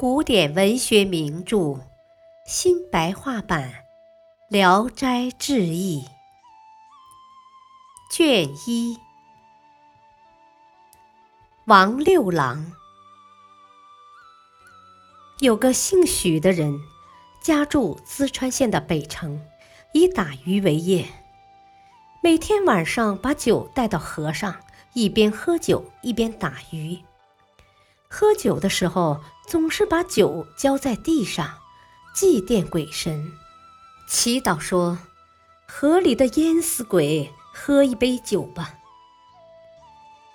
古典文学名著新白话版《聊斋志异》卷一，王六郎有个姓许的人，家住淄川县的北城，以打鱼为业。每天晚上把酒带到河上，一边喝酒一边打鱼。喝酒的时候，总是把酒浇在地上，祭奠鬼神，祈祷说：“河里的淹死鬼，喝一杯酒吧。”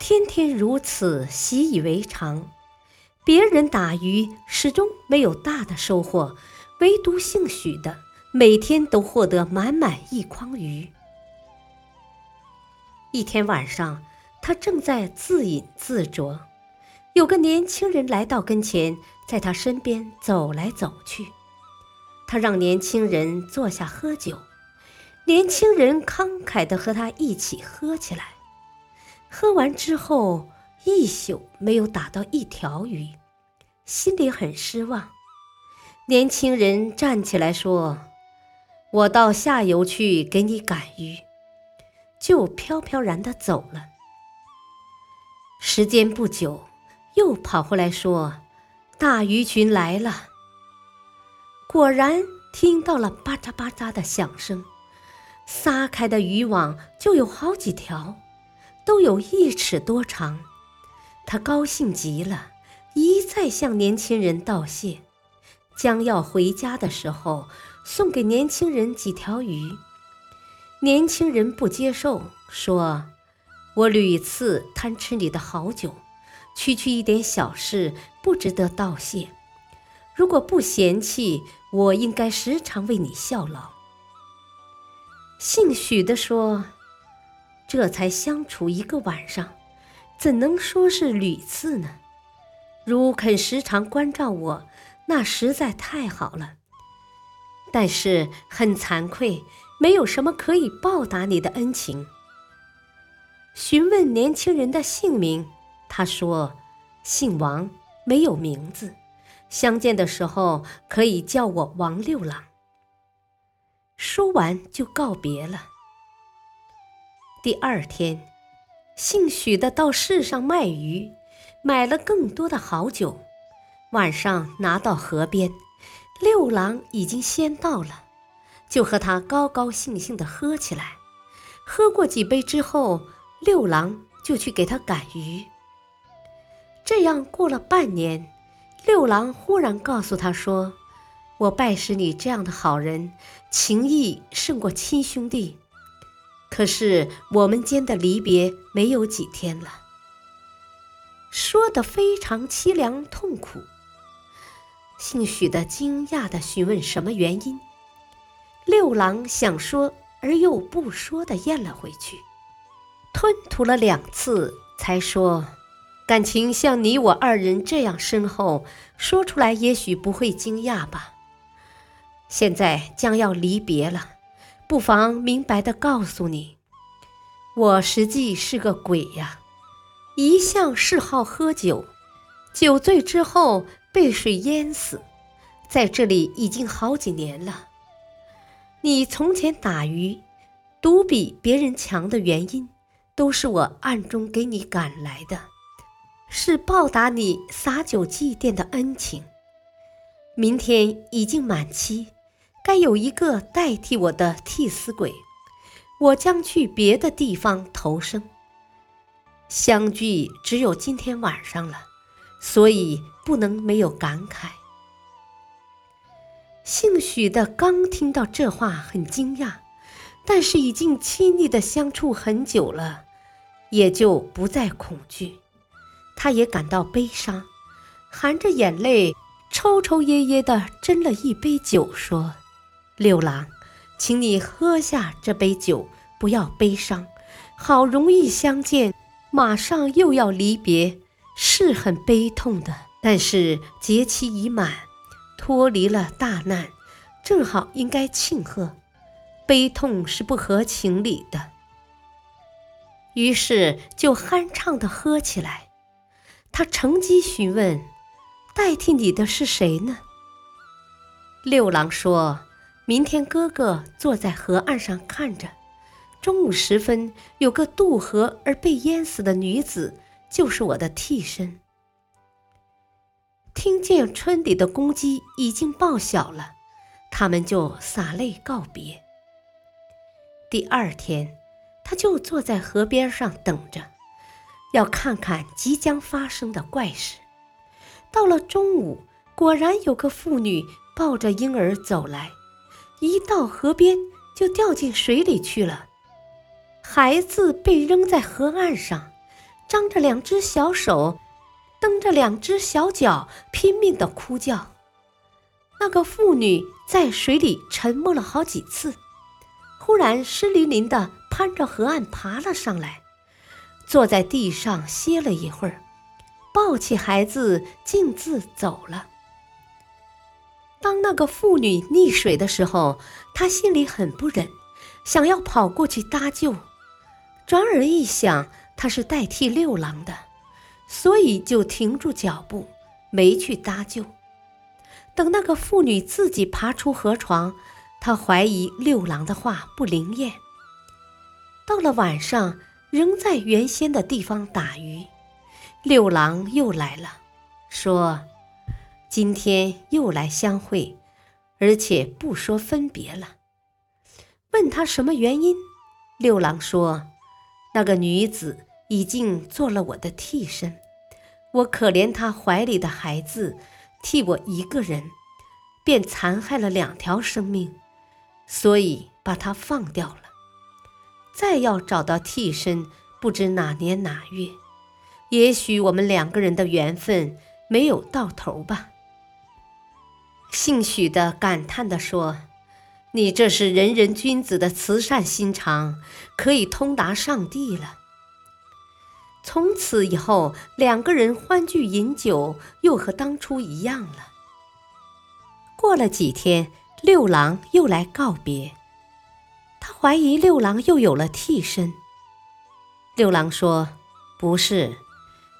天天如此，习以为常。别人打鱼始终没有大的收获，唯独姓许的每天都获得满满一筐鱼。一天晚上，他正在自饮自酌。有个年轻人来到跟前，在他身边走来走去。他让年轻人坐下喝酒，年轻人慷慨地和他一起喝起来。喝完之后，一宿没有打到一条鱼，心里很失望。年轻人站起来说：“我到下游去给你赶鱼。”就飘飘然地走了。时间不久。又跑回来说：“大鱼群来了。”果然听到了吧嗒吧嗒的响声，撒开的渔网就有好几条，都有一尺多长。他高兴极了，一再向年轻人道谢。将要回家的时候，送给年轻人几条鱼。年轻人不接受，说：“我屡次贪吃你的好酒。”区区一点小事，不值得道谢。如果不嫌弃，我应该时常为你效劳。姓许的说：“这才相处一个晚上，怎能说是屡次呢？如肯时常关照我，那实在太好了。但是很惭愧，没有什么可以报答你的恩情。”询问年轻人的姓名。他说：“姓王，没有名字。相见的时候可以叫我王六郎。”说完就告别了。第二天，姓许的到市上卖鱼，买了更多的好酒。晚上拿到河边，六郎已经先到了，就和他高高兴兴地喝起来。喝过几杯之后，六郎就去给他赶鱼。这样过了半年，六郎忽然告诉他说：“我拜师你这样的好人，情谊胜过亲兄弟。可是我们间的离别没有几天了。”说的非常凄凉痛苦。姓许的惊讶的询问什么原因，六郎想说而又不说的咽了回去，吞吐了两次才说。感情像你我二人这样深厚，说出来也许不会惊讶吧。现在将要离别了，不妨明白的告诉你，我实际是个鬼呀，一向嗜好喝酒，酒醉之后被水淹死，在这里已经好几年了。你从前打鱼，独比别人强的原因，都是我暗中给你赶来的。是报答你洒酒祭奠的恩情。明天已经满期，该有一个代替我的替死鬼，我将去别的地方投生。相聚只有今天晚上了，所以不能没有感慨。姓许的刚听到这话，很惊讶，但是已经亲昵的相处很久了，也就不再恐惧。他也感到悲伤，含着眼泪，抽抽噎噎地斟了一杯酒，说：“六郎，请你喝下这杯酒，不要悲伤。好容易相见，马上又要离别，是很悲痛的。但是节期已满，脱离了大难，正好应该庆贺，悲痛是不合情理的。”于是就酣畅地喝起来。他乘机询问：“代替你的是谁呢？”六郎说：“明天哥哥坐在河岸上看着，中午时分有个渡河而被淹死的女子，就是我的替身。”听见村里的公鸡已经报晓了，他们就洒泪告别。第二天，他就坐在河边上等着，要看看即将发生的怪事。到了中午，果然有个妇女。抱着婴儿走来，一到河边就掉进水里去了。孩子被扔在河岸上，张着两只小手，蹬着两只小脚，拼命的哭叫。那个妇女在水里沉默了好几次，忽然湿淋淋的攀着河岸爬了上来，坐在地上歇了一会儿，抱起孩子径自走了。当那个妇女溺水的时候，他心里很不忍，想要跑过去搭救。转而一想，他是代替六郎的，所以就停住脚步，没去搭救。等那个妇女自己爬出河床，他怀疑六郎的话不灵验。到了晚上，仍在原先的地方打鱼，六郎又来了，说。今天又来相会，而且不说分别了。问他什么原因，六郎说：“那个女子已经做了我的替身，我可怜她怀里的孩子，替我一个人，便残害了两条生命，所以把她放掉了。再要找到替身，不知哪年哪月，也许我们两个人的缘分没有到头吧。”姓许的感叹地说：“你这是人人君子的慈善心肠，可以通达上帝了。”从此以后，两个人欢聚饮酒，又和当初一样了。过了几天，六郎又来告别，他怀疑六郎又有了替身。六郎说：“不是，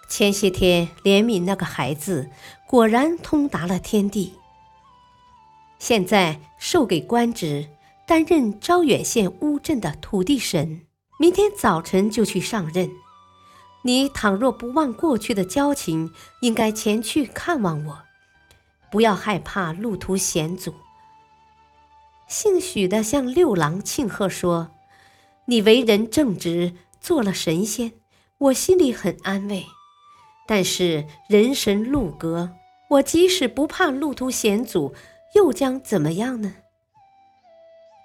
前些天怜悯那个孩子，果然通达了天地。”现在授给官职，担任招远县乌镇的土地神。明天早晨就去上任。你倘若不忘过去的交情，应该前去看望我，不要害怕路途险阻。姓许的向六郎庆贺说：“你为人正直，做了神仙，我心里很安慰。但是人神路隔，我即使不怕路途险阻。”又将怎么样呢？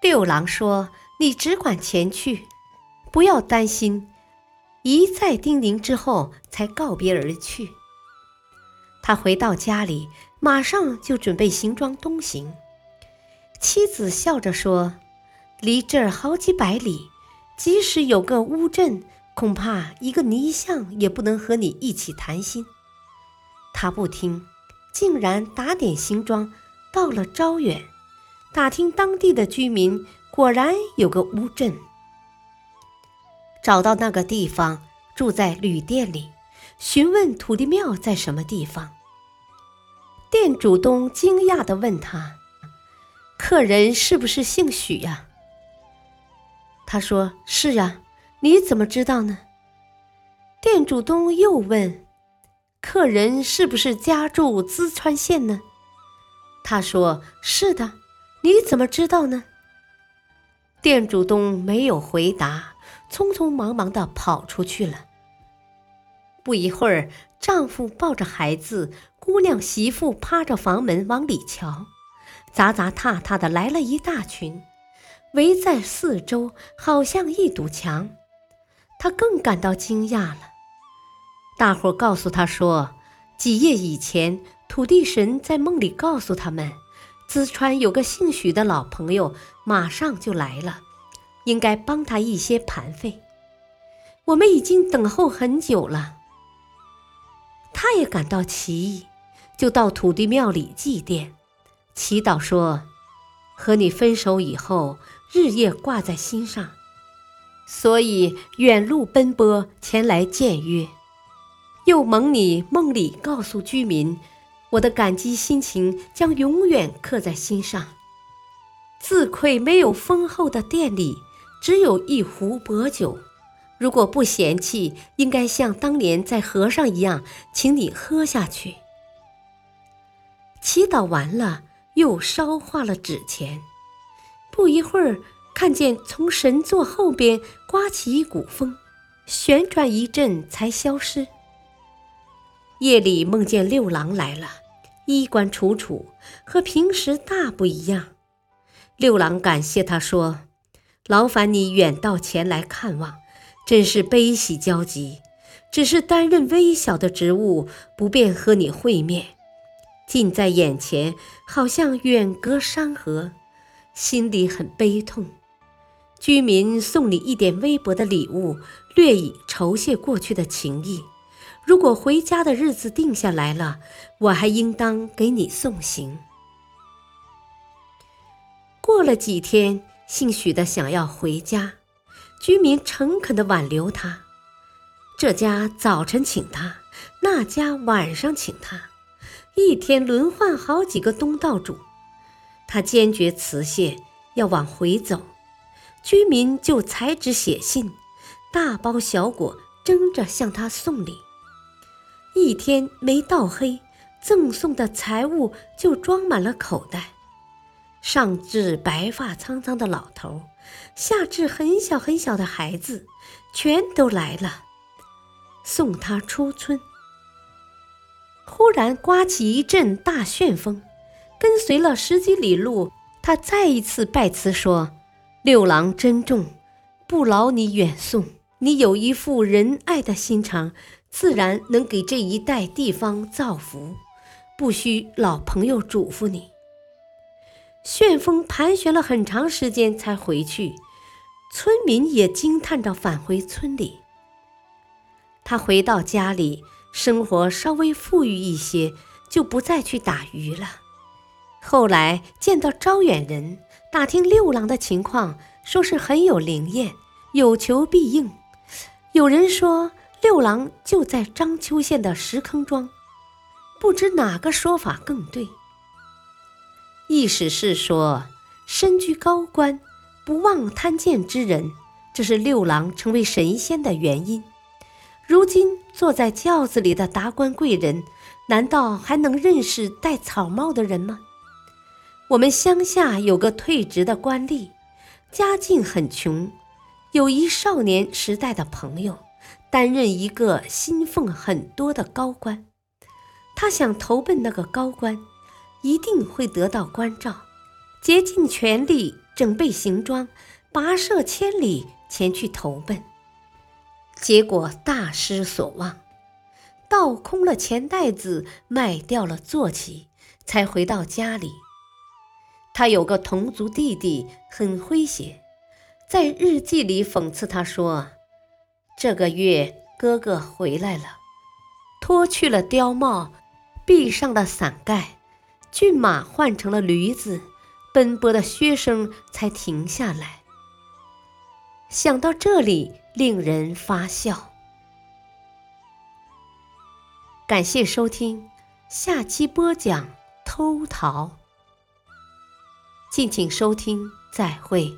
六郎说：“你只管前去，不要担心。”一再叮咛之后，才告别而去。他回到家里，马上就准备行装东行。妻子笑着说：“离这儿好几百里，即使有个乌镇，恐怕一个泥像也不能和你一起谈心。”他不听，竟然打点行装。到了招远，打听当地的居民，果然有个乌镇。找到那个地方，住在旅店里，询问土地庙在什么地方。店主东惊讶地问他：“客人是不是姓许呀？”他说：“是呀。”你怎么知道呢？店主东又问：“客人是不是家住淄川县呢？”他说：“是的，你怎么知道呢？”店主东没有回答，匆匆忙忙的跑出去了。不一会儿，丈夫抱着孩子，姑娘媳妇趴着房门往里瞧，杂杂踏踏的来了一大群，围在四周，好像一堵墙。他更感到惊讶了。大伙告诉他说：“几夜以前。”土地神在梦里告诉他们，淄川有个姓许的老朋友，马上就来了，应该帮他一些盘费。我们已经等候很久了。他也感到奇异，就到土地庙里祭奠，祈祷说：“和你分手以后，日夜挂在心上，所以远路奔波前来见约。又蒙你梦里告诉居民。”我的感激心情将永远刻在心上。自愧没有丰厚的店里，只有一壶薄酒。如果不嫌弃，应该像当年在河上一样，请你喝下去。祈祷完了，又烧化了纸钱。不一会儿，看见从神座后边刮起一股风，旋转一阵才消失。夜里梦见六郎来了，衣冠楚楚，和平时大不一样。六郎感谢他说：“劳烦你远道前来看望。”真是悲喜交集，只是担任微小的职务，不便和你会面。近在眼前，好像远隔山河，心里很悲痛。居民送你一点微薄的礼物，略以酬谢过去的情谊。如果回家的日子定下来了，我还应当给你送行。过了几天，姓许的想要回家。居民诚恳的挽留他，这家早晨请他，那家晚上请他，一天轮换好几个东道主。他坚决辞谢，要往回走。居民就裁纸写信，大包小裹争着向他送礼。一天没到黑，赠送的财物就装满了口袋。上至白发苍苍的老头，下至很小很小的孩子，全都来了，送他出村。忽然刮起一阵大旋风，跟随了十几里路，他再一次拜辞说：“六郎珍重，不劳你远送。你有一副仁爱的心肠，自然能给这一带地方造福，不需老朋友嘱咐你。”旋风盘旋了很长时间才回去，村民也惊叹着返回村里。他回到家里，生活稍微富裕一些，就不再去打鱼了。后来见到招远人，打听六郎的情况，说是很有灵验，有求必应。有人说六郎就在章丘县的石坑庄，不知哪个说法更对。意思是说，身居高官、不忘贪贱之人，这是六郎成为神仙的原因。如今坐在轿子里的达官贵人，难道还能认识戴草帽的人吗？我们乡下有个退职的官吏，家境很穷，有一少年时代的朋友，担任一个薪俸很多的高官，他想投奔那个高官。一定会得到关照，竭尽全力整备行装，跋涉千里前去投奔，结果大失所望，倒空了钱袋子，卖掉了坐骑，才回到家里。他有个同族弟弟，很诙谐，在日记里讽刺他说：“这个月哥哥回来了，脱去了貂帽，闭上了伞盖。”骏马换成了驴子，奔波的靴声才停下来。想到这里，令人发笑。感谢收听，下期播讲偷桃。敬请收听，再会。